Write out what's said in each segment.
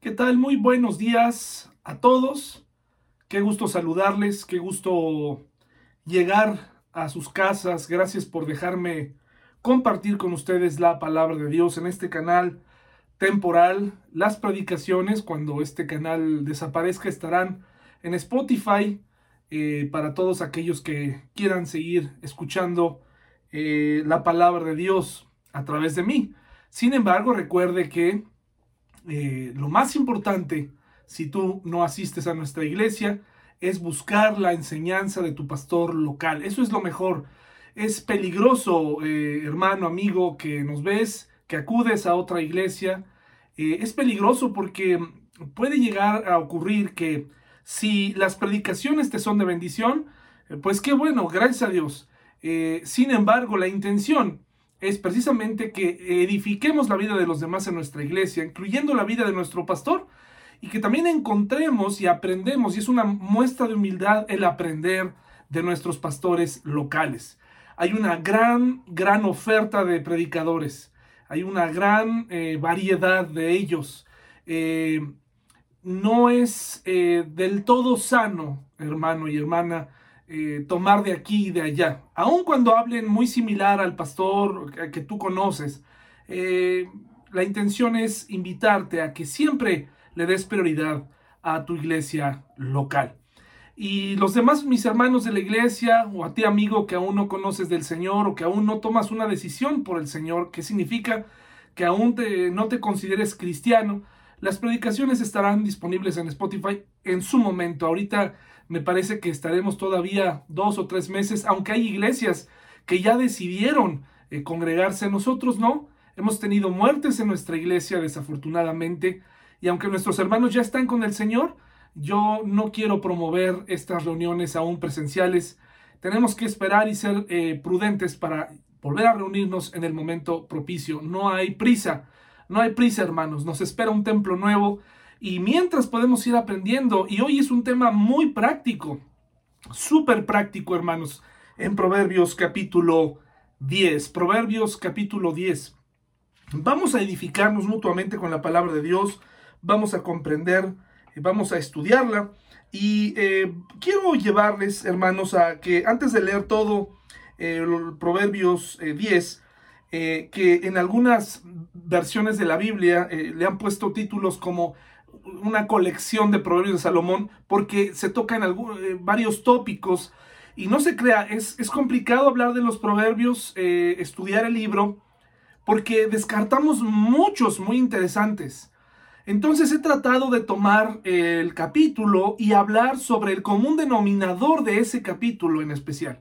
¿Qué tal? Muy buenos días a todos. Qué gusto saludarles, qué gusto llegar a sus casas. Gracias por dejarme compartir con ustedes la palabra de Dios en este canal temporal. Las predicaciones, cuando este canal desaparezca, estarán en Spotify eh, para todos aquellos que quieran seguir escuchando eh, la palabra de Dios a través de mí. Sin embargo, recuerde que eh, lo más importante, si tú no asistes a nuestra iglesia, es buscar la enseñanza de tu pastor local. Eso es lo mejor. Es peligroso, eh, hermano, amigo, que nos ves, que acudes a otra iglesia. Eh, es peligroso porque puede llegar a ocurrir que si las predicaciones te son de bendición, pues qué bueno, gracias a Dios. sin embargo, la intención es precisamente que edifiquemos la vida de los demás en nuestra iglesia, incluyendo la vida de nuestro pastor, y que también encontremos y aprendemos, y es una muestra de humildad el aprender de nuestros pastores locales. Hay una gran, gran oferta de predicadores, hay una gran eh, variedad de ellos. Eh, no es eh, del todo sano, hermano y hermana, eh, tomar de aquí y de allá. Aun cuando hablen muy similar al pastor que tú conoces, eh, la intención es invitarte a que siempre le des prioridad a tu iglesia local. Y los demás, mis hermanos de la iglesia, o a ti amigo que aún no conoces del Señor, o que aún no tomas una decisión por el Señor, que significa que aún no te consideres cristiano, las predicaciones estarán disponibles en Spotify en su momento. Ahorita me parece que estaremos todavía dos o tres meses, aunque hay iglesias que ya decidieron eh, congregarse, nosotros no. Hemos tenido muertes en nuestra iglesia, desafortunadamente, y aunque nuestros hermanos ya están con el Señor, yo no quiero promover estas reuniones aún presenciales. Tenemos que esperar y ser eh, prudentes para volver a reunirnos en el momento propicio. No hay prisa, no hay prisa, hermanos. Nos espera un templo nuevo y mientras podemos ir aprendiendo, y hoy es un tema muy práctico, súper práctico, hermanos, en Proverbios capítulo 10. Proverbios capítulo 10. Vamos a edificarnos mutuamente con la palabra de Dios, vamos a comprender, vamos a estudiarla. Y eh, quiero llevarles, hermanos, a que antes de leer todo eh, Proverbios 10, eh, que en algunas versiones de la Biblia le han puesto títulos como una colección de proverbios de Salomón porque se tocan eh, varios tópicos y no se crea, es, complicado hablar de los proverbios, eh, estudiar el libro, porque descartamos muchos muy interesantes. Entonces he tratado de tomar el capítulo y hablar sobre el común denominador de ese capítulo en especial.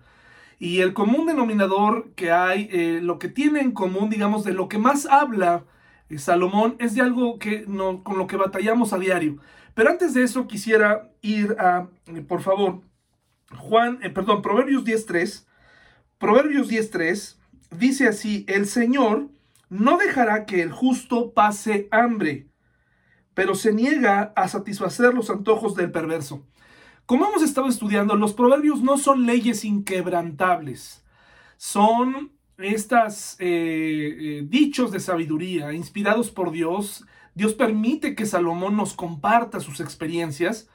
Y el común denominador que hay, eh, lo que tiene en común, digamos, de lo que más habla Salomón es de algo que no, con lo que batallamos a diario. Pero antes de eso quisiera ir a, eh, por favor, Juan, eh, perdón, Proverbios 10.3. Proverbios 10.3 dice así, el Señor no dejará que el justo pase hambre, pero se niega a satisfacer los antojos del perverso. Como hemos estado estudiando, los proverbios no son leyes inquebrantables, son estas eh, eh, dichos de sabiduría inspirados por Dios, Dios permite que Salomón nos comparta sus experiencias,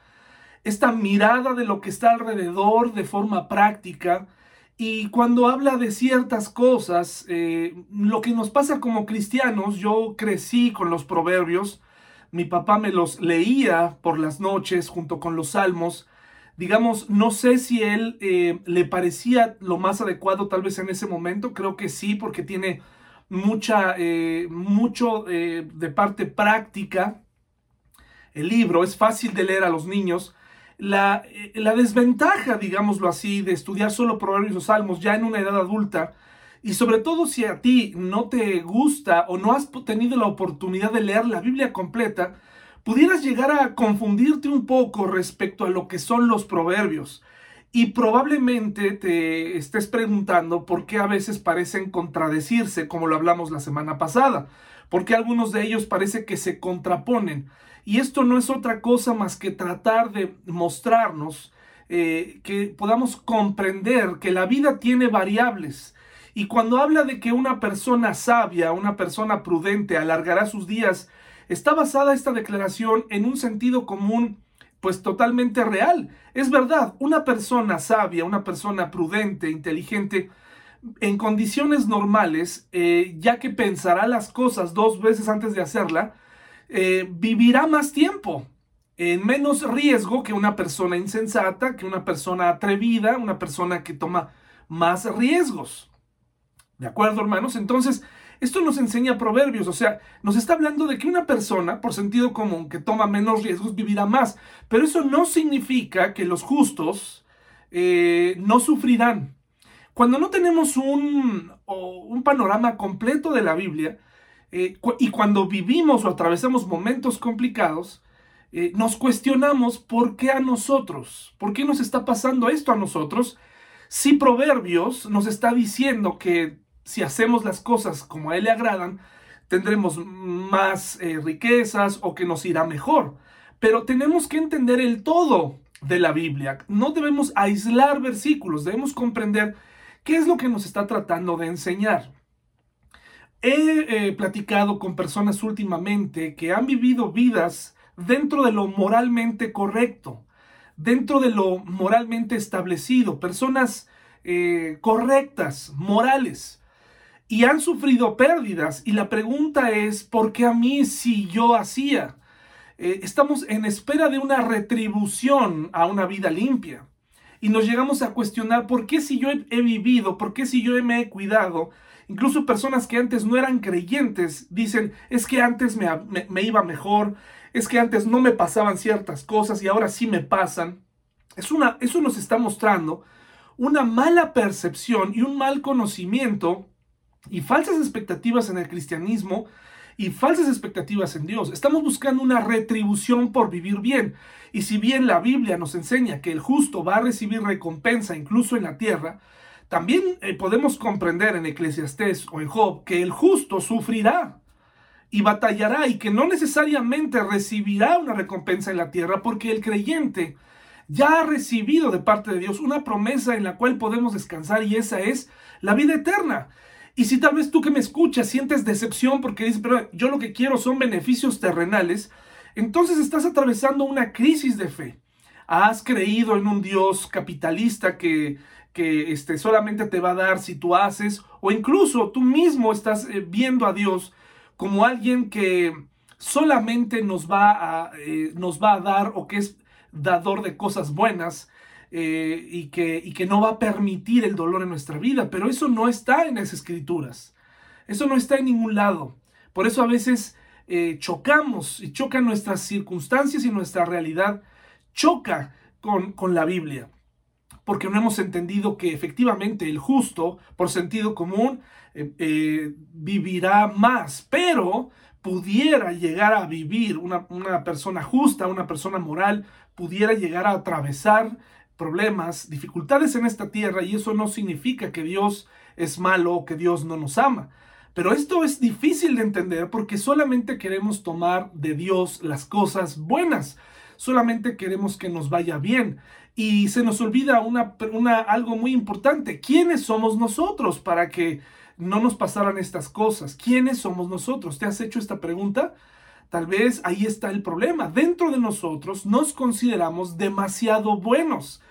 esta mirada de lo que está alrededor de forma práctica. Y cuando habla de ciertas cosas, eh, lo que nos pasa como cristianos, yo crecí con los proverbios, mi papá me los leía por las noches junto con los salmos, digamos, no sé si él eh, le parecía lo más adecuado tal vez en ese momento, creo que sí, porque tiene mucha, eh, mucho eh, de parte práctica. El libro es fácil de leer a los niños. La, la desventaja, digámoslo así, de estudiar solo proverbios o salmos ya en una edad adulta, y sobre todo si a ti no te gusta o no has tenido la oportunidad de leer la Biblia completa, pudieras llegar a confundirte un poco respecto a lo que son los proverbios. Y probablemente te estés preguntando por qué a veces parecen contradecirse, como lo hablamos la semana pasada, porque algunos de ellos parece que se contraponen. Y esto no es otra cosa más que tratar de mostrarnos eh, que podamos comprender que la vida tiene variables. Y cuando habla de que una persona sabia, una persona prudente alargará sus días está basada esta declaración en un sentido común pues totalmente real. Es verdad, una persona sabia, una persona prudente, inteligente, en condiciones normales, eh, ya que pensará las cosas dos veces antes de hacerla, eh, vivirá más tiempo, en menos riesgo que una persona insensata, que una persona atrevida, una persona que toma más riesgos. ¿De acuerdo, hermanos? Entonces, esto nos enseña proverbios, o sea, nos está hablando de que una persona, por sentido común, que toma menos riesgos, vivirá más. Pero eso no significa que los justos eh, no sufrirán. Cuando no tenemos un, un, panorama completo de la Biblia, eh, y cuando vivimos o atravesamos momentos complicados, eh, nos cuestionamos por qué a nosotros, por qué nos está pasando esto a nosotros, si Proverbios nos está diciendo que si hacemos las cosas como a Él le agradan, tendremos más eh, riquezas o que nos irá mejor. Pero tenemos que entender el todo de la Biblia. No debemos aislar versículos, debemos comprender qué es lo que nos está tratando de enseñar. He eh, platicado con personas últimamente que han vivido vidas dentro de lo moralmente correcto, dentro de lo moralmente establecido, personas eh, correctas, morales, y han sufrido pérdidas. Y la pregunta es, ¿por qué a mí si yo hacía? Eh, estamos en espera de una retribución a una vida limpia. Y nos llegamos a cuestionar por qué si yo he, vivido, por qué si yo me he cuidado, incluso personas que antes no eran creyentes dicen, es que antes me, me iba mejor, es que antes no me pasaban ciertas cosas y ahora sí me pasan. Es una, eso nos está mostrando una mala percepción y un mal conocimiento y falsas expectativas en el cristianismo y falsas expectativas en Dios. Estamos buscando una retribución por vivir bien. Y si bien la Biblia nos enseña que el justo va a recibir recompensa incluso en la tierra, también eh, podemos comprender en Eclesiastés o en Job que el justo sufrirá y batallará y que no necesariamente recibirá una recompensa en la tierra porque el creyente ya ha recibido de parte de Dios una promesa en la cual podemos descansar y esa es la vida eterna. Y si tal vez tú que me escuchas sientes decepción porque dices, pero yo lo que quiero son beneficios terrenales, entonces estás atravesando una crisis de fe. Has creído en un Dios capitalista que, que este, solamente te va a dar si tú haces, o incluso tú mismo estás eh, viendo a Dios como alguien que solamente nos va a, eh, nos va a dar o que es dador de cosas buenas eh, y, que, y que no va a permitir el dolor en nuestra vida. Pero eso no está en las escrituras. Eso no está en ningún lado. Por eso a veces eh, chocamos y chocan nuestras circunstancias y nuestra realidad choca con, con la Biblia. Porque no hemos entendido que efectivamente el justo, por sentido común, eh, vivirá más. Pero pudiera llegar a vivir una, una, persona justa, una persona moral, pudiera llegar a atravesar problemas, dificultades en esta tierra y eso no significa que Dios es malo o que Dios no nos ama. Pero esto es difícil de entender porque solamente queremos tomar de Dios las cosas buenas, solamente queremos que nos vaya bien. Y se nos olvida una, una, algo muy importante, ¿quiénes somos nosotros para que no nos pasaran estas cosas? ¿Quiénes somos nosotros? ¿Te has hecho esta pregunta? Tal vez ahí está el problema. Dentro de nosotros nos consideramos demasiado buenos,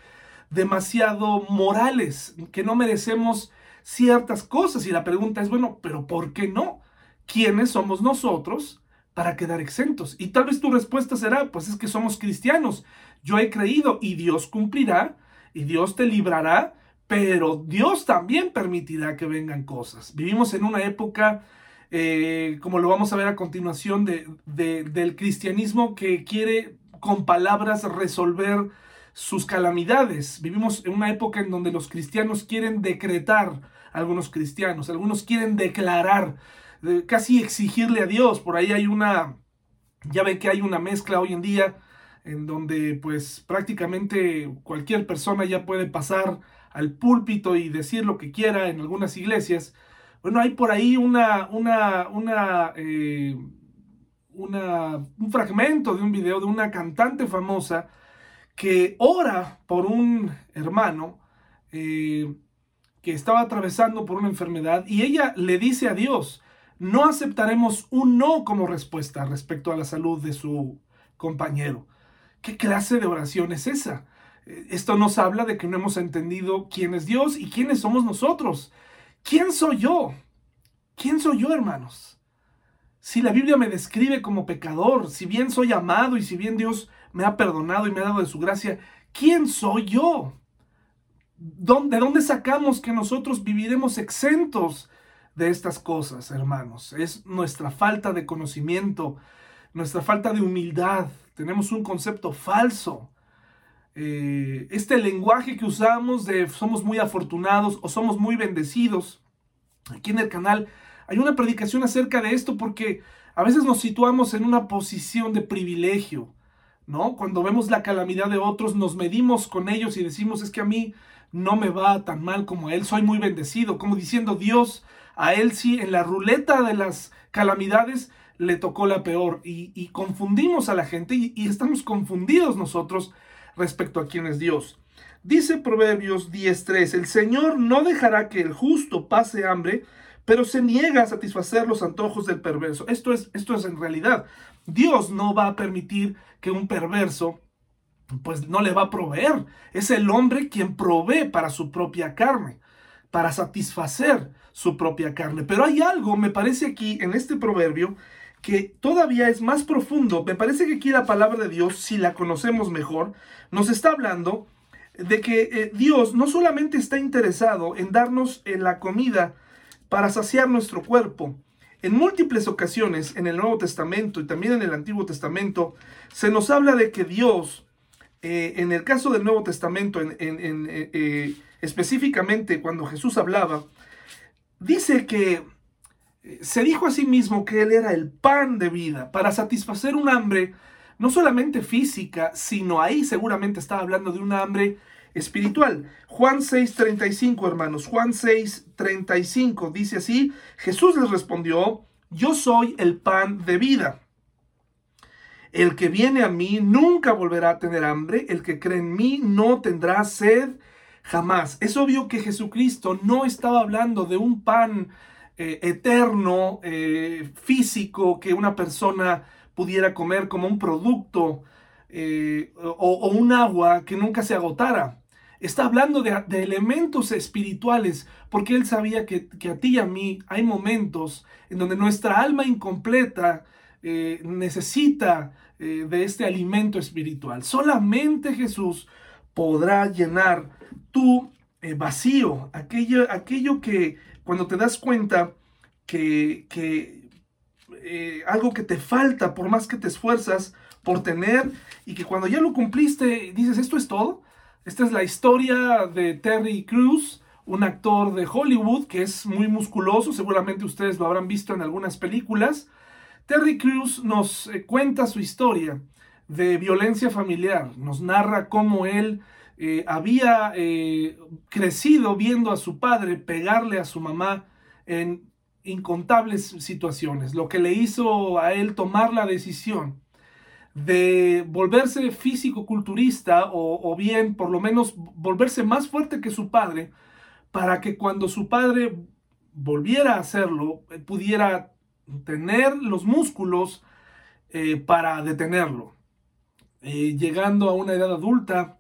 demasiado morales, que no merecemos ciertas cosas. Y la pregunta es, bueno, pero ¿por qué no? ¿Quiénes somos nosotros para quedar exentos? Y tal vez tu respuesta será, pues es que somos cristianos. Yo he creído y Dios cumplirá y Dios te librará, pero Dios también permitirá que vengan cosas. Vivimos en una época eh, como lo vamos a ver a continuación, de, del cristianismo que quiere con palabras resolver sus calamidades. Vivimos en una época en donde los cristianos quieren decretar, algunos cristianos, algunos quieren declarar, casi exigirle a Dios. Por ahí hay una, ya ven que hay una mezcla hoy en día en donde pues prácticamente cualquier persona ya puede pasar al púlpito y decir lo que quiera en algunas iglesias. Bueno, hay por ahí una, una, una, eh, una, un fragmento de un video de una cantante famosa que ora por un hermano eh, que estaba atravesando por una enfermedad y ella le dice a Dios, no aceptaremos un no como respuesta respecto a la salud de su compañero. ¿Qué clase de oración es esa? Esto nos habla de que no hemos entendido quién es Dios y quiénes somos nosotros. ¿Quién soy yo? ¿Quién soy yo, hermanos? Si la Biblia me describe como pecador, si bien soy amado y si bien Dios me ha perdonado y me ha dado de su gracia, ¿quién soy yo? ¿De dónde sacamos que nosotros viviremos exentos de estas cosas, hermanos? Es nuestra falta de conocimiento, nuestra falta de humildad. Tenemos un concepto falso. Eh, este lenguaje que usamos de somos muy afortunados o somos muy bendecidos. Aquí en el canal hay una predicación acerca de esto porque a veces nos situamos en una posición de privilegio, ¿no? Cuando vemos la calamidad de otros, nos medimos con ellos y decimos, es que a mí no me va tan mal como a él, soy muy bendecido, como diciendo Dios, a él sí, en la ruleta de las calamidades le tocó la peor y, confundimos a la gente y, y, estamos confundidos nosotros respecto a quién es Dios. Dice Proverbios 10.3, el Señor no dejará que el justo pase hambre, pero se niega a satisfacer los antojos del perverso. Esto es, esto es en realidad. Dios no va a permitir que un perverso pues no le va a proveer. Es el hombre quien provee para su propia carne, para satisfacer su propia carne. Pero hay algo, me parece aquí en este proverbio, que todavía es más profundo. Me parece que aquí la palabra de Dios, si la conocemos mejor, nos está hablando de que eh, Dios no solamente está interesado en darnos en la comida para saciar nuestro cuerpo, en múltiples ocasiones en el Nuevo Testamento y también en el Antiguo Testamento se nos habla de que Dios eh, en el caso del Nuevo Testamento, en, eh, eh, específicamente cuando Jesús hablaba, dice que se dijo a sí mismo que Él era el pan de vida para satisfacer un hambre, no solamente física, sino ahí seguramente estaba hablando de un hambre espiritual. Juan 6:35, hermanos, Juan 6:35 dice así, Jesús les respondió, yo soy el pan de vida. El que viene a mí nunca volverá a tener hambre, el que cree en mí no tendrá sed jamás. Es obvio que Jesucristo no estaba hablando de un pan eh, eterno, eh, físico, que una persona pudiera comer como un producto eh, o, un agua que nunca se agotara. Está hablando de, elementos espirituales, porque él sabía que, que, a ti y a mí hay momentos en donde nuestra alma incompleta necesita de este alimento espiritual. Solamente Jesús podrá llenar tu vacío, aquello, aquello que cuando te das cuenta que, que eh, algo que te falta por más que te esfuerzas por tener y que cuando ya lo cumpliste dices, esto es todo. Esta es la historia de Terry Cruz, un actor de Hollywood que es muy musculoso, seguramente ustedes lo habrán visto en algunas películas. Terry Crews nos eh, cuenta su historia de violencia familiar, nos narra cómo él eh, había eh, crecido viendo a su padre pegarle a su mamá en incontables situaciones, lo que le hizo a él tomar la decisión de volverse físico-culturista o, o, bien por lo menos volverse más fuerte que su padre para que cuando su padre volviera a hacerlo pudiera tener los músculos eh, para detenerlo. Eh, llegando a una edad adulta,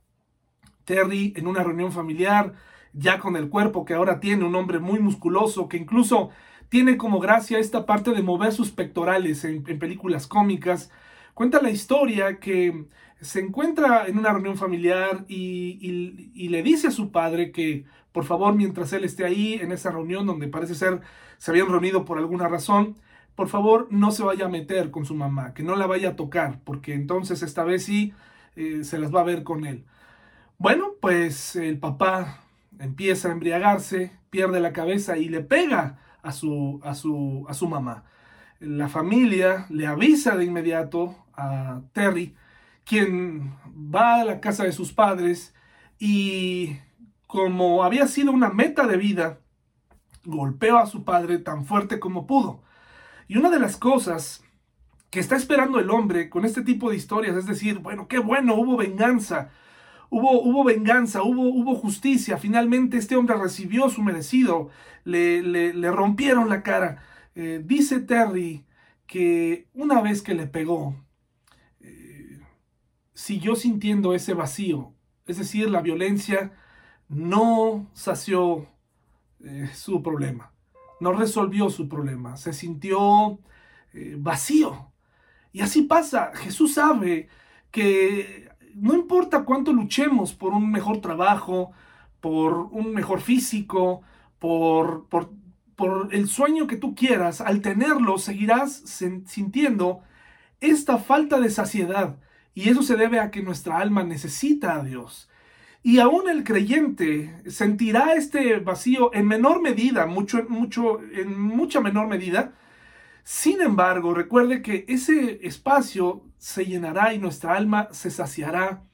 Terry en una reunión familiar, ya con el cuerpo que ahora tiene, un hombre muy musculoso, que incluso tiene como gracia esta parte de mover sus pectorales en, películas cómicas, cuenta la historia que se encuentra en una reunión familiar y, le dice a su padre que por favor mientras él esté ahí en esa reunión donde parece ser se habían reunido por alguna razón, por favor no se vaya a meter con su mamá, que no la vaya a tocar, porque entonces esta vez sí eh, se las va a ver con él. Bueno, pues el papá empieza a embriagarse, pierde la cabeza y le pega a su, a su, a su mamá. La familia le avisa de inmediato a Terry, quien va a la casa de sus padres y como había sido una meta de vida, golpeó a su padre tan fuerte como pudo. Y una de las cosas que está esperando el hombre con este tipo de historias es decir, bueno, qué bueno, hubo venganza, hubo, venganza, hubo, hubo justicia, finalmente este hombre recibió su merecido, le, le, rompieron la cara. Eh, dice Terry que una vez que le pegó, eh, siguió sintiendo ese vacío, es decir, la violencia no sació eh, su problema, no resolvió su problema, se sintió vacío. Y así pasa, Jesús sabe que no importa cuánto luchemos por un mejor trabajo, por un mejor físico, por, por por el sueño que tú quieras, al tenerlo seguirás sintiendo esta falta de saciedad. Y eso se debe a que nuestra alma necesita a Dios. Y aún el creyente sentirá este vacío en menor medida, mucho, mucho, en mucha menor medida. Sin embargo, recuerde que ese espacio se llenará y nuestra alma se saciará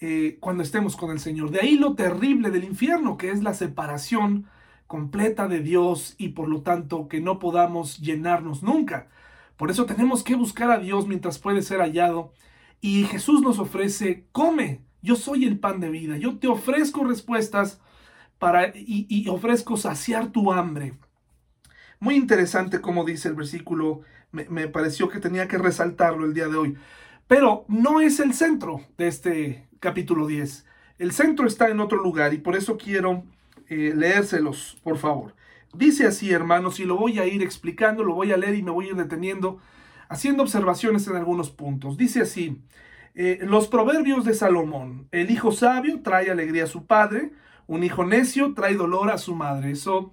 eh, cuando estemos con el Señor. De ahí lo terrible del infierno, que es la separación completa de Dios y por lo tanto que no podamos llenarnos nunca. Por eso tenemos que buscar a Dios mientras puede ser hallado. Y Jesús nos ofrece, come, yo soy el pan de vida, yo te ofrezco respuestas para, y, ofrezco saciar tu hambre. Muy interesante como dice el versículo, me, pareció que tenía que resaltarlo el día de hoy. Pero no es el centro de este capítulo 10. El centro está en otro lugar y por eso quiero eh, leérselos, por favor. Dice así, hermanos, y lo voy a ir explicando, lo voy a leer y me voy a ir deteniendo, haciendo observaciones en algunos puntos. Dice así, eh, los proverbios de Salomón, el hijo sabio trae alegría a su padre, un hijo necio trae dolor a su madre. Eso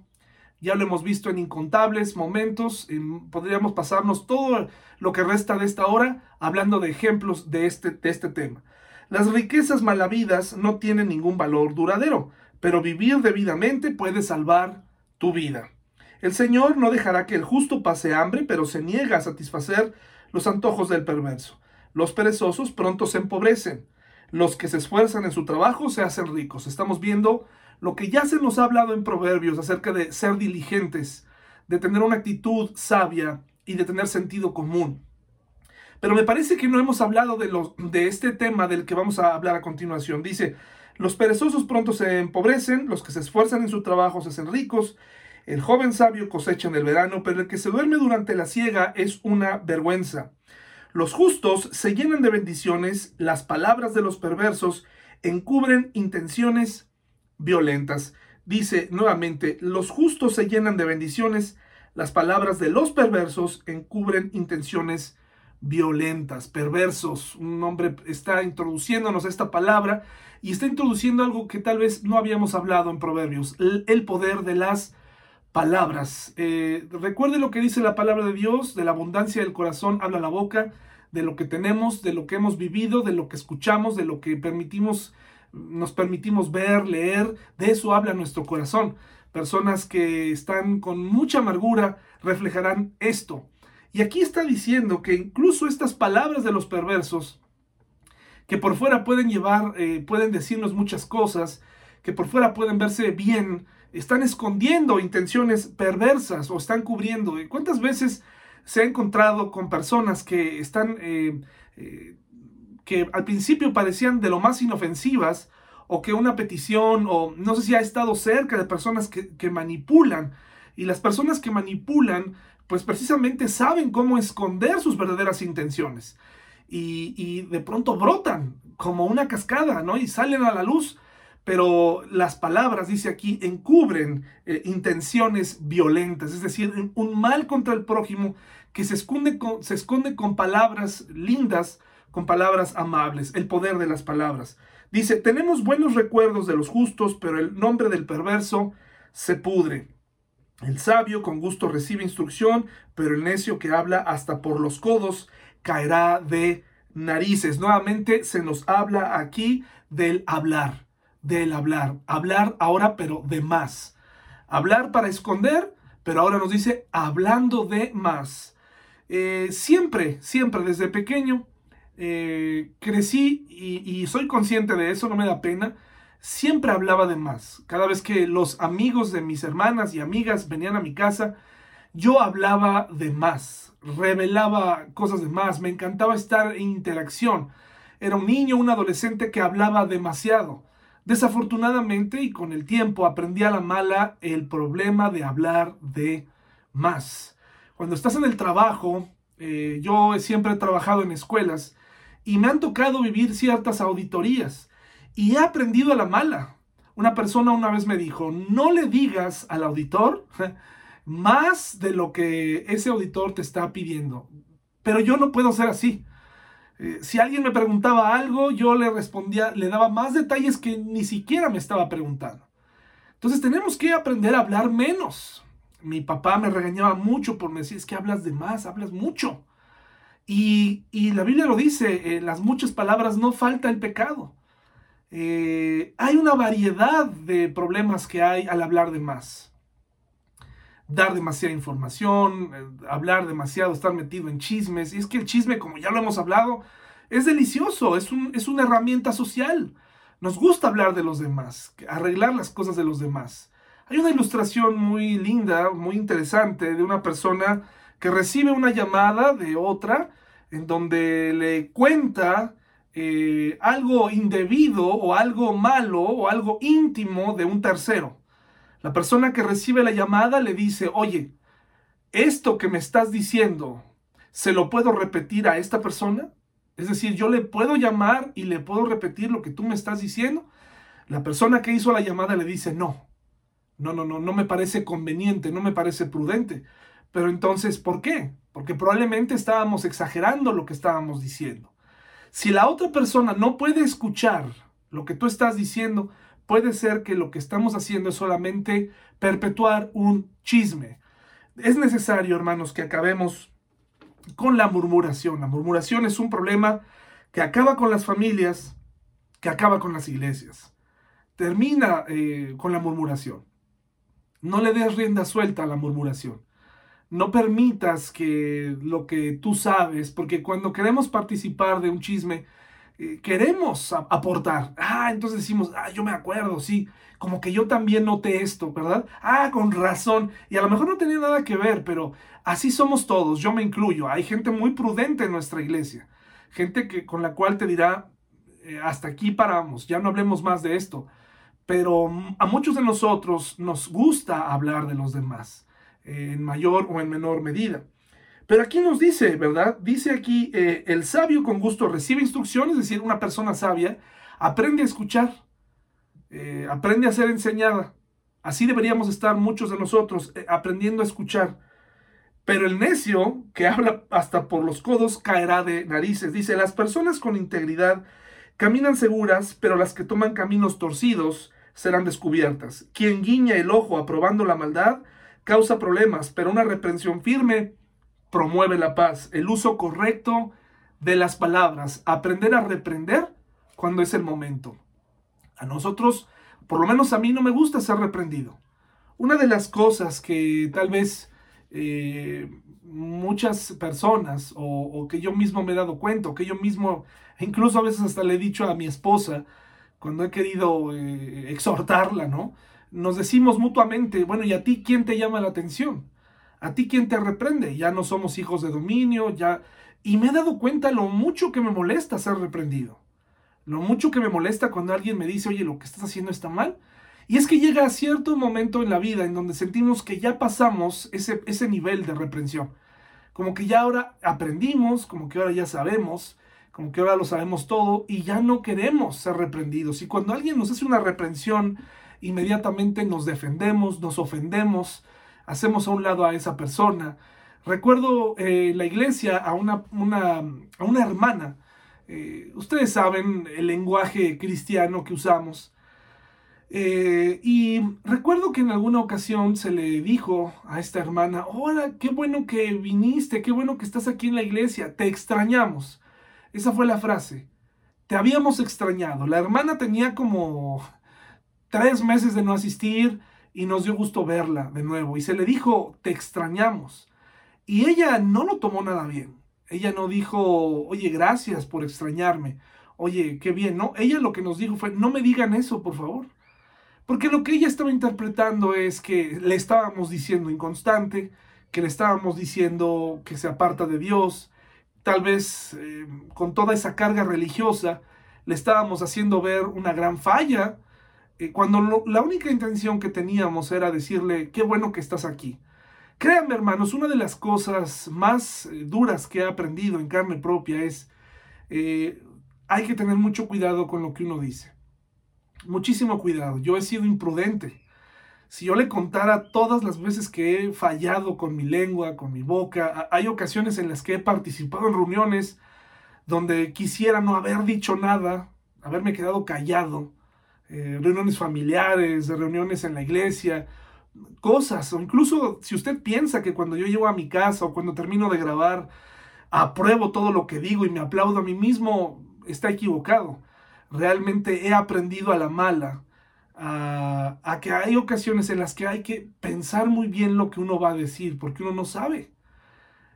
ya lo hemos visto en incontables momentos, podríamos pasarnos todo lo que resta de esta hora hablando de ejemplos de este, de este tema. Las riquezas malavidas no tienen ningún valor duradero, pero vivir debidamente puede salvar tu vida. El Señor no dejará que el justo pase hambre, pero se niega a satisfacer los antojos del perverso. Los perezosos pronto se empobrecen. Los que se esfuerzan en su trabajo se hacen ricos. Estamos viendo lo que ya se nos ha hablado en Proverbios acerca de ser diligentes, de tener una actitud sabia y de tener sentido común. Pero me parece que no hemos hablado de, los, de este tema del que vamos a hablar a continuación. Dice, los perezosos pronto se empobrecen, los que se esfuerzan en su trabajo se hacen ricos, el joven sabio cosecha en el verano, pero el que se duerme durante la siega es una vergüenza. Los justos se llenan de bendiciones, las palabras de los perversos encubren intenciones violentas. Dice nuevamente, los justos se llenan de bendiciones, las palabras de los perversos encubren intenciones violentas, perversos. Un hombre está introduciéndonos esta palabra y está introduciendo algo que tal vez no habíamos hablado en Proverbios, el, poder de las palabras. Eh, recuerde lo que dice la palabra de Dios, de la abundancia del corazón habla la boca, de lo que tenemos, de lo que hemos vivido, de lo que escuchamos, de lo que permitimos, nos permitimos ver, leer, de eso habla nuestro corazón. Personas que están con mucha amargura reflejarán esto. Y aquí está diciendo que incluso estas palabras de los perversos que por fuera pueden llevar, eh, pueden decirnos muchas cosas, que por fuera pueden verse bien, están escondiendo intenciones perversas o están cubriendo. ¿Cuántas veces se ha encontrado con personas que están, eh, eh, que al principio parecían de lo más inofensivas, o que una petición, o no sé si ha estado cerca de personas que, que manipulan, y las personas que manipulan, pues precisamente saben cómo esconder sus verdaderas intenciones y, de pronto brotan como una cascada, ¿no? Y salen a la luz, pero las palabras, dice aquí, encubren eh, intenciones violentas, es decir, un mal contra el prójimo que se esconde, con, se esconde con palabras lindas, con palabras amables, el poder de las palabras. Dice, tenemos buenos recuerdos de los justos, pero el nombre del perverso se pudre. El sabio con gusto recibe instrucción, pero el necio que habla hasta por los codos caerá de narices. Nuevamente se nos habla aquí del hablar, del hablar. Hablar ahora, pero de más. Hablar para esconder, pero ahora nos dice hablando de más. Eh, siempre, siempre desde pequeño eh, crecí y, soy consciente de eso, no me da pena. Siempre hablaba de más. Cada vez que los amigos de mis hermanas y amigas venían a mi casa, yo hablaba de más, revelaba cosas de más, me encantaba estar en interacción. Era un niño, un adolescente que hablaba demasiado. Desafortunadamente y con el tiempo aprendí a la mala el problema de hablar de más. cuando estás en el trabajo, eh, yo siempre he trabajado en escuelas y me han tocado vivir ciertas auditorías y he aprendido a la mala. Una persona una vez me dijo, no le digas al auditor más de lo que ese auditor te está pidiendo. Pero yo no puedo ser así. Eh, si alguien me preguntaba algo, yo le respondía, le daba más detalles que ni siquiera me estaba preguntando. Entonces tenemos que aprender a hablar menos. Mi papá me regañaba mucho por decir, es que hablas de más, hablas mucho. Y, la Biblia lo dice, en las muchas palabras no falta el pecado. Eh, hay una variedad de problemas que hay al hablar de más. Dar demasiada información, eh, hablar demasiado, estar metido en chismes. Y es que el chisme, como ya lo hemos hablado, es delicioso, es, es una herramienta social. Nos gusta hablar de los demás, arreglar las cosas de los demás. Hay una ilustración muy linda, muy interesante de una persona que recibe una llamada de otra en donde le cuenta eh, algo indebido o algo malo o algo íntimo de un tercero. La persona que recibe la llamada le dice, oye, esto que me estás diciendo, ¿se lo puedo repetir a esta persona? Es decir, yo le puedo llamar y le puedo repetir lo que tú me estás diciendo. La persona que hizo la llamada le dice, no, no, no, no, no me parece conveniente, no me parece prudente. Pero entonces, ¿por qué? Porque probablemente estábamos exagerando lo que estábamos diciendo. Si la otra persona no puede escuchar lo que tú estás diciendo, puede ser que lo que estamos haciendo es solamente perpetuar un chisme. Es necesario, hermanos, que acabemos con la murmuración. La murmuración es un problema que acaba con las familias, que acaba con las iglesias. Termina eh, con la murmuración. No le des rienda suelta a la murmuración no permitas que lo que tú sabes, porque cuando queremos participar de un chisme, eh, queremos aportar. Ah, entonces decimos, ah, yo me acuerdo, sí, como que yo también noté esto, ¿verdad? Ah, con razón. Y a lo mejor no tenía nada que ver, pero así somos todos, yo me incluyo. Hay gente muy prudente en nuestra iglesia, gente que, con la cual te dirá, eh, hasta aquí paramos, ya no hablemos más de esto. Pero mm, a muchos de nosotros nos gusta hablar de los demás en mayor o en menor medida. Pero aquí nos dice, ¿verdad? Dice aquí, eh, el sabio con gusto recibe instrucciones, es decir, una persona sabia aprende a escuchar, eh, aprende a ser enseñada. Así deberíamos estar muchos de nosotros, eh, aprendiendo a escuchar. Pero el necio, que habla hasta por los codos, caerá de narices. Dice, las personas con integridad caminan seguras, pero las que toman caminos torcidos serán descubiertas. Quien guiña el ojo aprobando la maldad, causa problemas, pero una reprensión firme promueve la paz. El uso correcto de las palabras, aprender a reprender cuando es el momento. A nosotros, por lo menos a mí no me gusta ser reprendido. Una de las cosas que tal vez eh, muchas personas o, que yo mismo me he dado cuenta, que yo mismo, incluso a veces hasta le he dicho a mi esposa, cuando he querido eh, exhortarla, ¿no? Nos decimos mutuamente, bueno, ¿y a ti quién te llama la atención? ¿A ti quién te reprende? Ya no somos hijos de dominio, ya... Y me he dado cuenta lo mucho que me molesta ser reprendido. Lo mucho que me molesta cuando alguien me dice, oye, lo que estás haciendo está mal. Y es que llega a cierto momento en la vida en donde sentimos que ya pasamos ese, ese nivel de reprensión. Como que ya ahora aprendimos, como que ahora ya sabemos, como que ahora lo sabemos todo y ya no queremos ser reprendidos. Y cuando alguien nos hace una reprensión inmediatamente nos defendemos, nos ofendemos, hacemos a un lado a esa persona. Recuerdo eh, la iglesia a una, una, a una hermana. Eh, ustedes saben el lenguaje cristiano que usamos. Eh, y recuerdo que en alguna ocasión se le dijo a esta hermana, hola, qué bueno que viniste, qué bueno que estás aquí en la iglesia, te extrañamos. Esa fue la frase. Te habíamos extrañado. La hermana tenía como tres meses de no asistir y nos dio gusto verla de nuevo. Y se le dijo, te extrañamos. Y ella no lo tomó nada bien. Ella no dijo, oye, gracias por extrañarme. Oye, qué bien, ¿no? Ella lo que nos dijo fue, no me digan eso, por favor. Porque lo que ella estaba interpretando es que le estábamos diciendo inconstante, que le estábamos diciendo que se aparta de Dios, tal vez eh, con toda esa carga religiosa, le estábamos haciendo ver una gran falla cuando la única intención que teníamos era decirle, qué bueno que estás aquí, Créanme hermanos, una de las cosas más eh, duras que he aprendido en carne propia es, eh, hay que tener mucho cuidado con lo que uno dice. Muchísimo cuidado. Yo he sido imprudente. Si yo le contara todas las veces que he fallado con mi lengua, con mi boca, hay ocasiones en las que he participado en reuniones donde quisiera no haber dicho nada, haberme quedado callado, eh, reuniones familiares, reuniones en la iglesia, cosas, o incluso si usted piensa que cuando yo llego a mi casa o cuando termino de grabar, apruebo todo lo que digo y me aplaudo a mí mismo, está equivocado. Realmente he aprendido a la mala, a, a, que hay ocasiones en las que hay que pensar muy bien lo que uno va a decir, porque uno no sabe.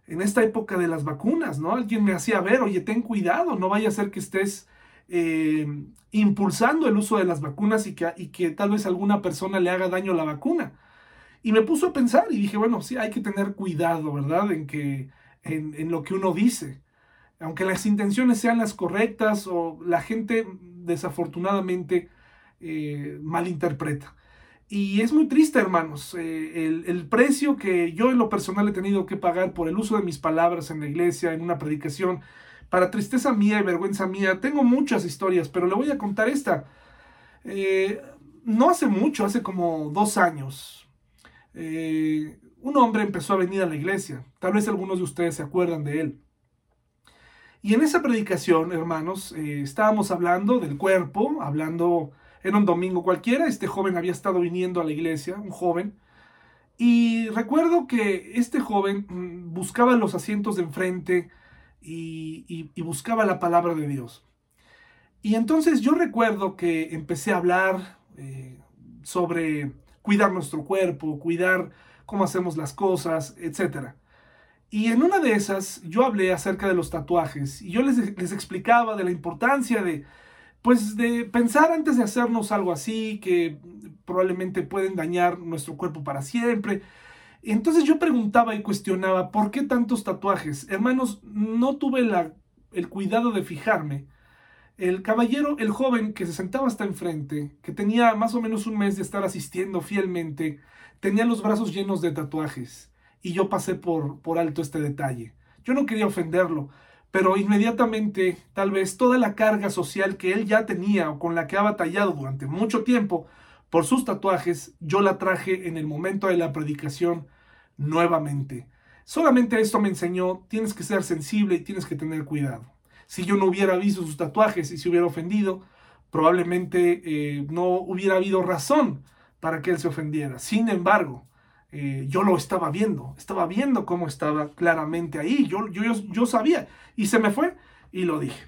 En esta época de las vacunas, ¿no? Alguien me hacía ver, oye, ten cuidado, no vaya a ser que estés eh, impulsando el uso de las vacunas y que, y que tal vez alguna persona le haga daño la vacuna. Y me puso a pensar y dije, bueno, sí, hay que tener cuidado, ¿verdad? En, que, en, lo que uno dice. Aunque las intenciones sean las correctas o la gente desafortunadamente eh, malinterpreta. Y es muy triste, hermanos, eh, el, el, precio que yo en lo personal he tenido que pagar por el uso de mis palabras en la iglesia, en una predicación, para tristeza mía y vergüenza mía. Tengo muchas historias, pero le voy a contar esta. Eh, no hace mucho, hace como dos años, eh, un hombre empezó a venir a la iglesia. Tal vez algunos de ustedes se acuerdan de él. Y en esa predicación, hermanos, eh, estábamos hablando del cuerpo, hablando, en un domingo cualquiera, este joven había estado viniendo a la iglesia, un joven, y recuerdo que este joven mm, buscaba los asientos de enfrente y, buscaba la palabra de Dios. Y entonces yo recuerdo que empecé a hablar eh, sobre cuidar nuestro cuerpo, cuidar cómo hacemos las cosas, etc. Y en una de esas yo hablé acerca de los tatuajes y yo les, les explicaba de la importancia de, pues, de pensar antes de hacernos algo así, que probablemente pueden dañar nuestro cuerpo para siempre. Entonces yo preguntaba y cuestionaba, ¿por qué tantos tatuajes? Hermanos, no tuve el cuidado de fijarme el caballero, el joven que se sentaba hasta enfrente, que tenía más o menos un mes de estar asistiendo fielmente, tenía los brazos llenos de tatuajes. Y yo pasé por, por alto este detalle. Yo no quería ofenderlo, pero inmediatamente tal vez toda la carga social que él ya tenía o con la que ha batallado durante mucho tiempo por sus tatuajes, yo la traje en el momento de la predicación nuevamente. Solamente esto me enseñó, tienes que ser sensible y tienes que tener cuidado. Si yo no hubiera visto sus tatuajes y se hubiera ofendido, probablemente eh, no hubiera habido razón para que él se ofendiera. Sin embargo, eh, yo lo estaba viendo, estaba viendo cómo estaba claramente ahí, yo, yo, yo sabía y se me fue y lo dije.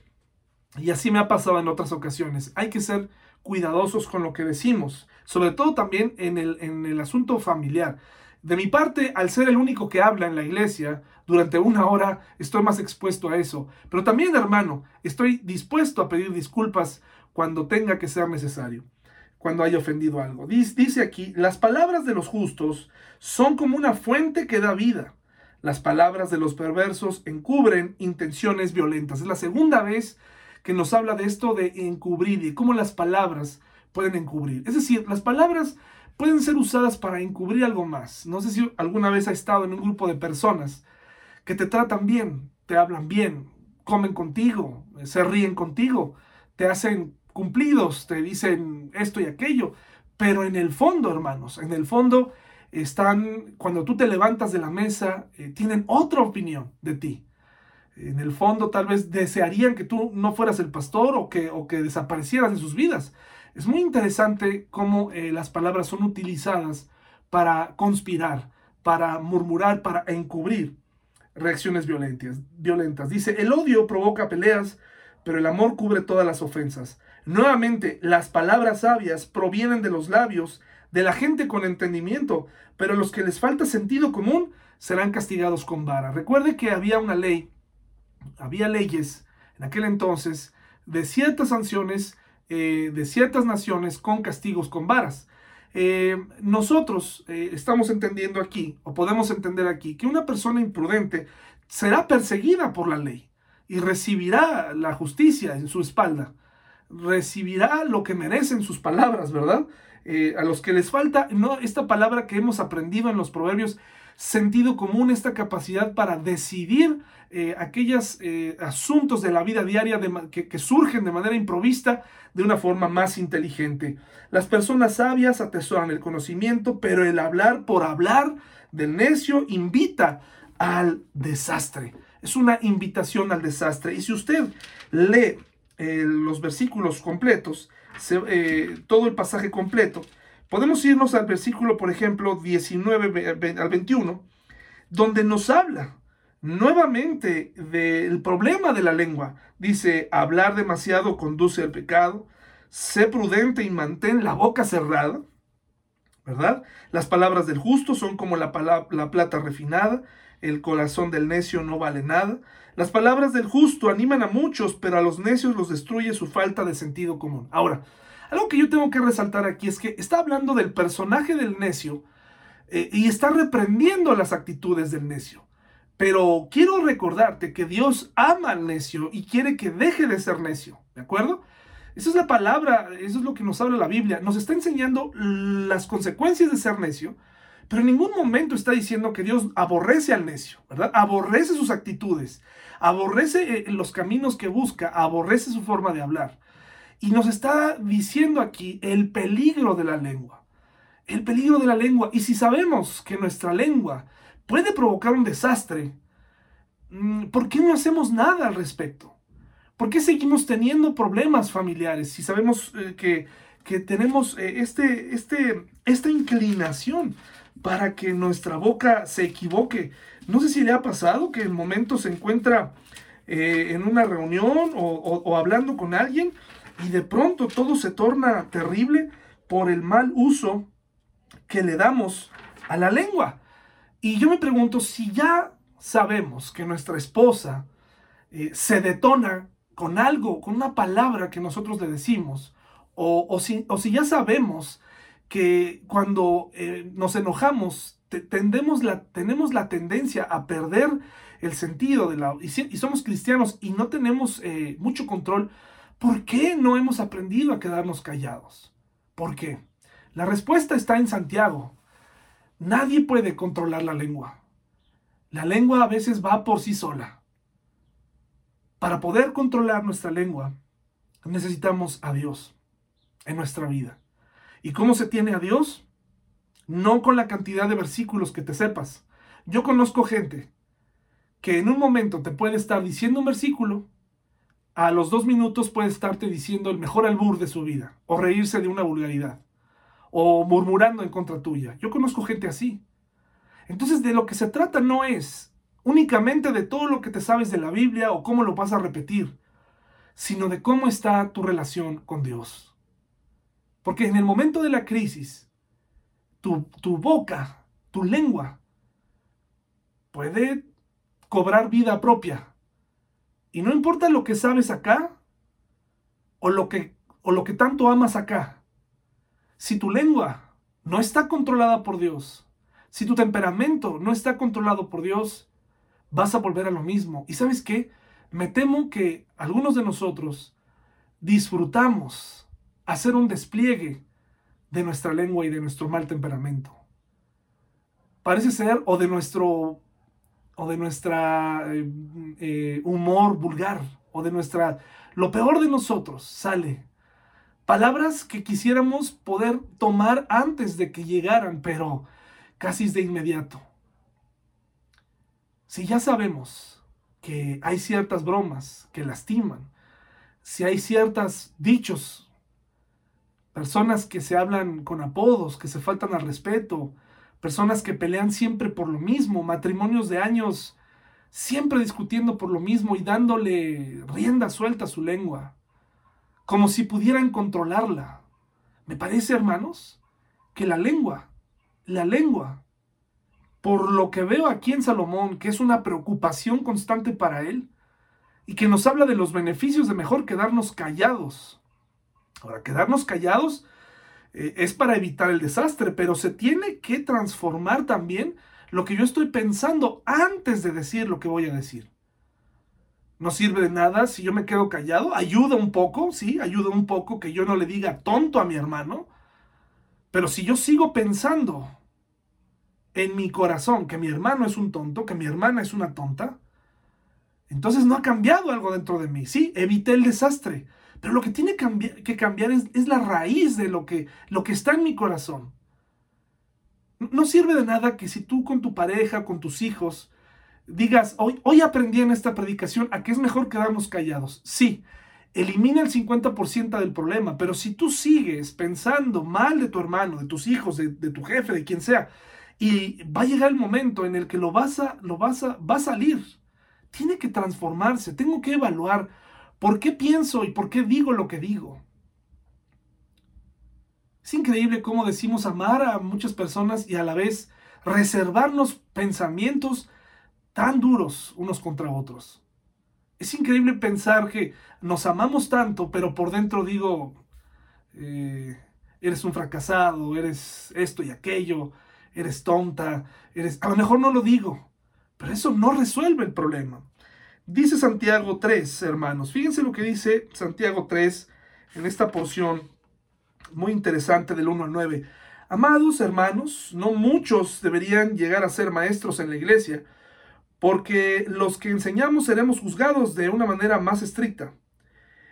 Y así me ha pasado en otras ocasiones. Hay que ser cuidadosos con lo que decimos, sobre todo también en el, en el asunto familiar. De mi parte, al ser el único que habla en la iglesia durante una hora, estoy más expuesto a eso. Pero también, hermano, estoy dispuesto a pedir disculpas cuando tenga que ser necesario, cuando haya ofendido algo. Dice aquí, las palabras de los justos son como una fuente que da vida. Las palabras de los perversos encubren intenciones violentas. Es la segunda vez que nos habla de esto de encubrir y cómo las palabras pueden encubrir. Es decir, las palabras pueden ser usadas para encubrir algo más. No sé si alguna vez ha estado en un grupo de personas que te tratan bien, te hablan bien, comen contigo, se ríen contigo, te hacen cumplidos, te dicen esto y aquello, pero en el fondo, hermanos, en el fondo están, cuando tú te levantas de la mesa, eh, tienen otra opinión de ti. En el fondo tal vez desearían que tú no fueras el pastor o que, o que desaparecieras de sus vidas. Es muy interesante cómo eh, las palabras son utilizadas para conspirar, para murmurar, para encubrir reacciones violentas. violentas. Dice, el odio provoca peleas, pero el amor cubre todas las ofensas. Nuevamente, las palabras sabias provienen de los labios de la gente con entendimiento, pero los que les falta sentido común serán castigados con vara. Recuerde que había una ley, había leyes en aquel entonces de ciertas sanciones eh, de ciertas naciones con castigos con varas. Eh, nosotros eh, estamos entendiendo aquí, o podemos entender aquí, que una persona imprudente será perseguida por la ley y recibirá la justicia en su espalda, recibirá lo que merecen sus palabras, ¿verdad? a los que les falta, no, esta palabra que hemos aprendido en los proverbios, sentido común, esta capacidad para decidir eh, aquellos eh, asuntos de la vida diaria que, surgen de manera improvista de una forma más inteligente. Las personas sabias atesoran el conocimiento, pero el hablar por hablar del necio invita al desastre. Es una invitación al desastre. Y si usted lee eh, los versículos completos, todo el pasaje completo, podemos irnos al versículo, por ejemplo, 19 al 21, donde nos habla nuevamente del problema de la lengua. Dice, hablar demasiado conduce al pecado, sé prudente y mantén la boca cerrada, ¿verdad? Las palabras del justo son como la, la plata refinada, el corazón del necio no vale nada. Las palabras del justo animan a muchos, pero a los necios los destruye su falta de sentido común. Ahora, algo que yo tengo que resaltar aquí es que está hablando del personaje del necio eh, y está reprendiendo las actitudes del necio. Pero quiero recordarte que Dios ama al necio y quiere que deje de ser necio, ¿de acuerdo? Esa es la palabra, eso es lo que nos habla la Biblia. Nos está enseñando las consecuencias de ser necio, pero en ningún momento está diciendo que Dios aborrece al necio, ¿verdad? Aborrece sus actitudes, aborrece eh, los caminos que busca, aborrece su forma de hablar. Y nos está diciendo aquí el peligro de la lengua. El peligro de la lengua. Y si sabemos que nuestra lengua puede provocar un desastre, mm, ¿por qué no hacemos nada al respecto? ¿Por qué seguimos teniendo problemas familiares si sabemos eh, que, tenemos eh, este, este, esta inclinación para que nuestra boca se equivoque? No sé si le ha pasado que en momento se encuentra eh, en una reunión o hablando con alguien y de pronto todo se torna terrible por el mal uso que le damos a la lengua. Y yo me pregunto si ya sabemos que nuestra esposa eh, se detona con algo, con una palabra que nosotros le decimos, o, si, ya sabemos que cuando eh, nos enojamos tendemos la, tenemos la tendencia a perder el sentido de la... Y, somos cristianos y no tenemos eh, mucho control, ¿por qué no hemos aprendido a quedarnos callados? ¿Por qué? La respuesta está en Santiago, Nadie puede controlar la lengua. La lengua a veces va por sí sola. Para poder controlar nuestra lengua, necesitamos a Dios en nuestra vida. ¿Y cómo se tiene a Dios? No con la cantidad de versículos que te sepas. Yo conozco gente que en un momento te puede estar diciendo un versículo, a los dos minutos puede estarte diciendo el mejor albur de su vida o reírse de una vulgaridad o murmurando en contra tuya. Yo conozco gente así. Entonces de lo que se trata no es únicamente de todo lo que te sabes de la Biblia o cómo lo vas a repetir, sino de cómo está tu relación con Dios. Porque en el momento de la crisis, tu, tu boca, tu lengua, puede cobrar vida propia. Y no importa lo que sabes acá o lo que, o lo que tanto amas acá. Si tu lengua no está controlada por Dios, si tu temperamento no está controlado por Dios, vas a volver a lo mismo. ¿Y sabes qué? Me temo que algunos de nosotros disfrutamos hacer un despliegue de nuestra lengua y de nuestro mal temperamento. Parece ser o de nuestro o de nuestra eh, eh, humor vulgar o de nuestra lo peor de nosotros sale Palabras que quisiéramos poder tomar antes de que llegaran, pero casi de inmediato. Si ya sabemos que hay ciertas bromas que lastiman, si hay ciertos dichos, personas que se hablan con apodos, que se faltan al respeto, personas que pelean siempre por lo mismo, matrimonios de años siempre discutiendo por lo mismo y dándole rienda suelta a su lengua como si pudieran controlarla. Me parece, hermanos, que la lengua, la lengua, por lo que veo aquí en Salomón, que es una preocupación constante para él, y que nos habla de los beneficios de mejor quedarnos callados. Ahora, quedarnos callados eh, es para evitar el desastre, pero se tiene que transformar también lo que yo estoy pensando antes de decir lo que voy a decir no sirve de nada si yo me quedo callado. Ayuda un poco, sí, ayuda un poco que yo no le diga tonto a mi hermano. Pero si yo sigo pensando en mi corazón que mi hermano es un tonto, que mi hermana es una tonta, entonces no ha cambiado algo dentro de mí. Sí, evité el desastre, pero lo que tiene que cambiar es, la raíz de lo que, lo que está en mi corazón. No sirve de nada que si tú con tu pareja, con tus hijos, digas, hoy, hoy aprendí en esta predicación a que es mejor quedarnos callados. Sí, elimina el 50% del problema, pero si tú sigues pensando mal de tu hermano, de tus hijos, de, de, tu jefe, de quien sea, y va a llegar el momento en el que lo vas a, lo vas a, va a salir, tiene que transformarse, tengo que evaluar por qué pienso y por qué digo lo que digo. Es increíble cómo decimos amar a muchas personas y a la vez reservarnos pensamientos tan duros unos contra otros. Es increíble pensar que nos amamos tanto, pero por dentro digo, eh, eres un fracasado, eres esto y aquello, eres tonta, eres... A lo mejor no lo digo, pero eso no resuelve el problema. Dice Santiago 3, hermanos. Fíjense lo que dice Santiago 3 en esta porción muy interesante del 1 al 9. Amados hermanos, no muchos deberían llegar a ser maestros en la iglesia, porque los que enseñamos seremos juzgados de una manera más estricta.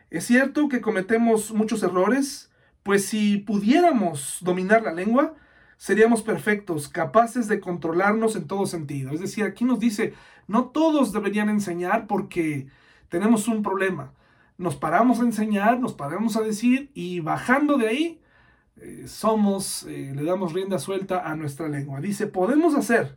Es cierto que cometemos muchos errores, pues si pudiéramos dominar la lengua, seríamos perfectos, capaces de controlarnos en todo sentido. Es decir, aquí nos dice, no todos deberían enseñar porque tenemos un problema nos paramos a enseñar, nos paramos a decir y bajando de ahí eh, somos, eh, le damos rienda suelta a nuestra lengua. Dice, podemos hacer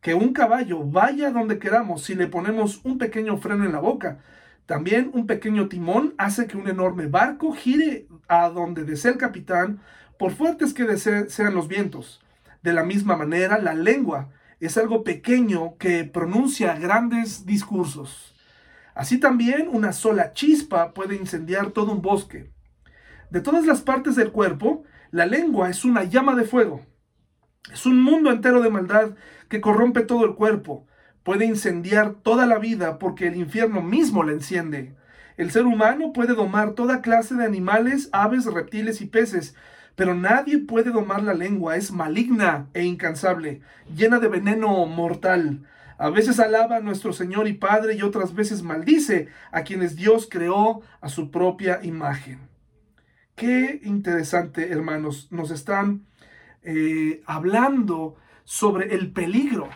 que un caballo vaya donde queramos si le ponemos un pequeño freno en la boca. También un pequeño timón hace que un enorme barco gire a donde desea el capitán, por fuertes que sean los vientos. De la misma manera, la lengua es algo pequeño que pronuncia grandes discursos. Así también una sola chispa puede incendiar todo un bosque. De todas las partes del cuerpo, la lengua es una llama de fuego. Es un mundo entero de maldad que corrompe todo el cuerpo. Puede incendiar toda la vida porque el infierno mismo la enciende. El ser humano puede domar toda clase de animales, aves, reptiles y peces, pero nadie puede domar la lengua. Es maligna e incansable, llena de veneno mortal. A veces alaba a nuestro Señor y Padre y otras veces maldice a quienes Dios creó a su propia imagen. Qué interesante, hermanos. Nos están eh, hablando sobre el peligro.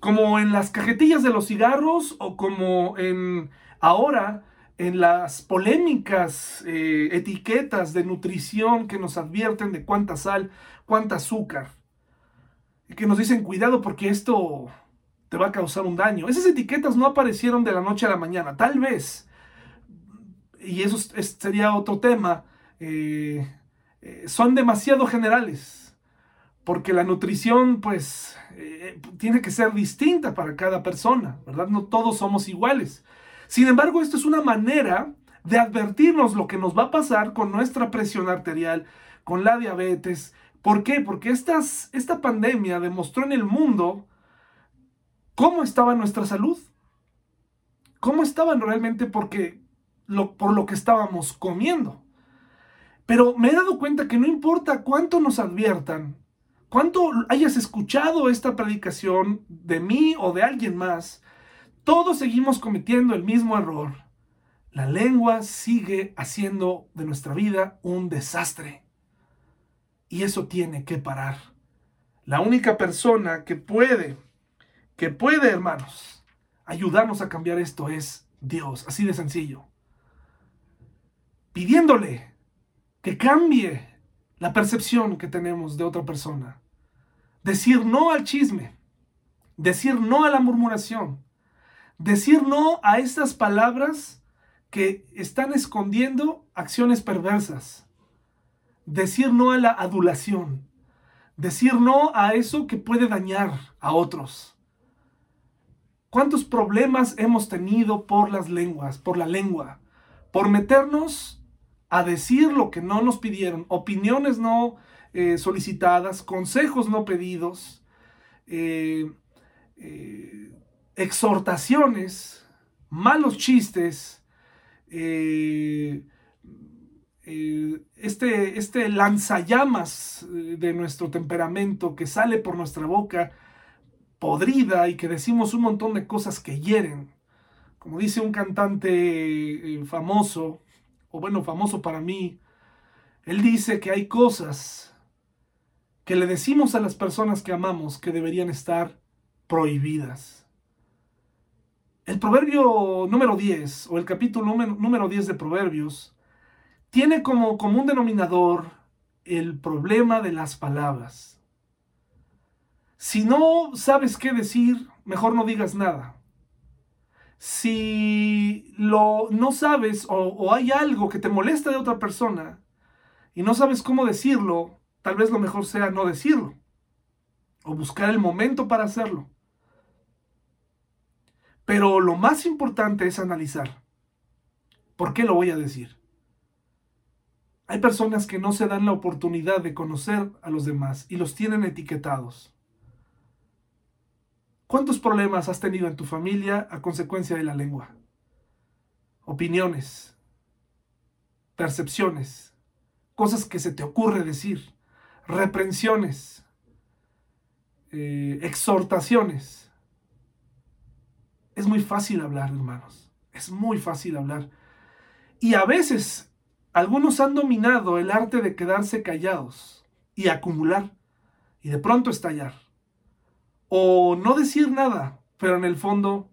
Como en las cajetillas de los cigarros o como en ahora en las polémicas eh, etiquetas de nutrición que nos advierten de cuánta sal, cuánta azúcar. Que nos dicen cuidado porque esto te va a causar un daño. Esas etiquetas no aparecieron de la noche a la mañana, tal vez, y eso sería otro tema, eh, eh, son demasiado generales, porque la nutrición pues tiene que ser distinta para cada persona, ¿verdad? No todos somos iguales. Sin embargo, esto es una manera de advertirnos lo que nos va a pasar con nuestra presión arterial, con la diabetes. ¿Por qué? Porque esta pandemia demostró en el mundo cómo estaba nuestra salud, cómo estaban realmente porque por lo que estábamos comiendo. Pero me he dado cuenta que no importa cuánto nos adviertan, cuánto hayas escuchado esta predicación de mí o de alguien más, todos seguimos cometiendo el mismo error. La lengua sigue haciendo de nuestra vida un desastre. Y eso tiene que parar. La única persona que puede que puede, hermanos, ayudarnos a cambiar esto es Dios, así de sencillo. Pidiéndole que cambie la percepción que tenemos de otra persona. Decir no al chisme, decir no a la murmuración, decir no a estas palabras que están escondiendo acciones perversas, decir no a la adulación, decir no a eso que puede dañar a otros. ¿Cuántos problemas hemos tenido por las lenguas, por la lengua? Por meternos a decir lo que no nos pidieron, opiniones no eh, solicitadas, consejos no pedidos, eh, eh, exhortaciones, malos chistes, este, este lanzallamas eh, de nuestro temperamento que sale por nuestra boca podrida y que decimos un montón de cosas que hieren. Como dice un cantante eh, famoso, o bueno, famoso para mí, él dice que hay cosas que le decimos a las personas que amamos que deberían estar prohibidas. El proverbio número 10, o el capítulo número 10 de Proverbios, tiene como común denominador el problema de las palabras. Si no sabes qué decir, mejor no digas nada. Si lo, no sabes o, o hay algo que te molesta de otra persona y no sabes cómo decirlo, tal vez lo mejor sea no decirlo o buscar el momento para hacerlo. Pero lo más importante es analizar. ¿Por qué lo voy a decir? Hay personas que no se dan la oportunidad de conocer a los demás y los tienen etiquetados. ¿Cuántos problemas has tenido en tu familia a consecuencia de la lengua? Opiniones, percepciones, cosas que se te ocurre decir, reprensiones, eh, exhortaciones. Es muy fácil hablar, hermanos. Es muy fácil hablar. Y a veces algunos han dominado el arte de quedarse callados y acumular y de pronto estallar. O no decir nada, pero en el fondo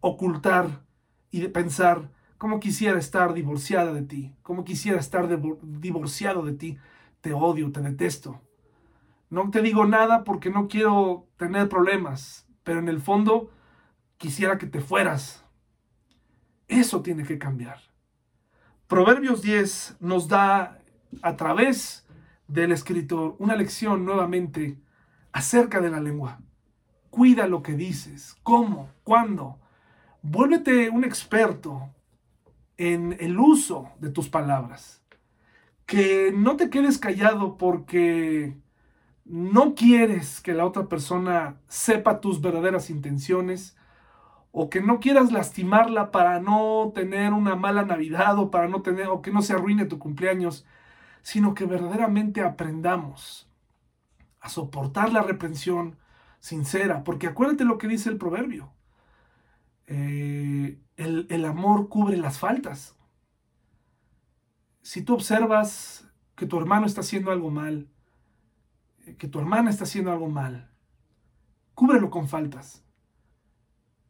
ocultar y pensar cómo quisiera estar divorciada de ti, cómo quisiera estar divorciado de ti, te odio, te detesto. No te digo nada porque no quiero tener problemas, pero en el fondo quisiera que te fueras. Eso tiene que cambiar. Proverbios 10 nos da a través del escritor una lección nuevamente acerca de la lengua. Cuida lo que dices, cómo, cuándo. Vuélvete un experto en el uso de tus palabras. Que no te quedes callado porque no quieres que la otra persona sepa tus verdaderas intenciones o que no quieras lastimarla para no tener una mala Navidad o para no tener o que no se arruine tu cumpleaños, sino que verdaderamente aprendamos a soportar la reprensión sincera, porque acuérdate lo que dice el proverbio. Eh, el, el amor cubre las faltas. Si tú observas que tu hermano está haciendo algo mal, que tu hermana está haciendo algo mal, cúbrelo con faltas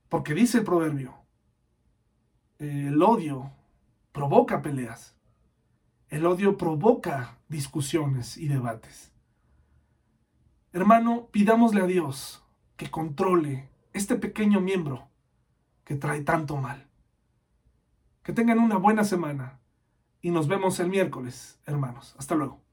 porque dice el proverbio, el odio provoca peleas. El odio provoca discusiones y debates. Hermano, pidámosle a Dios que controle este pequeño miembro que trae tanto mal. Que tengan una buena semana y nos vemos el miércoles, hermanos. Hasta luego.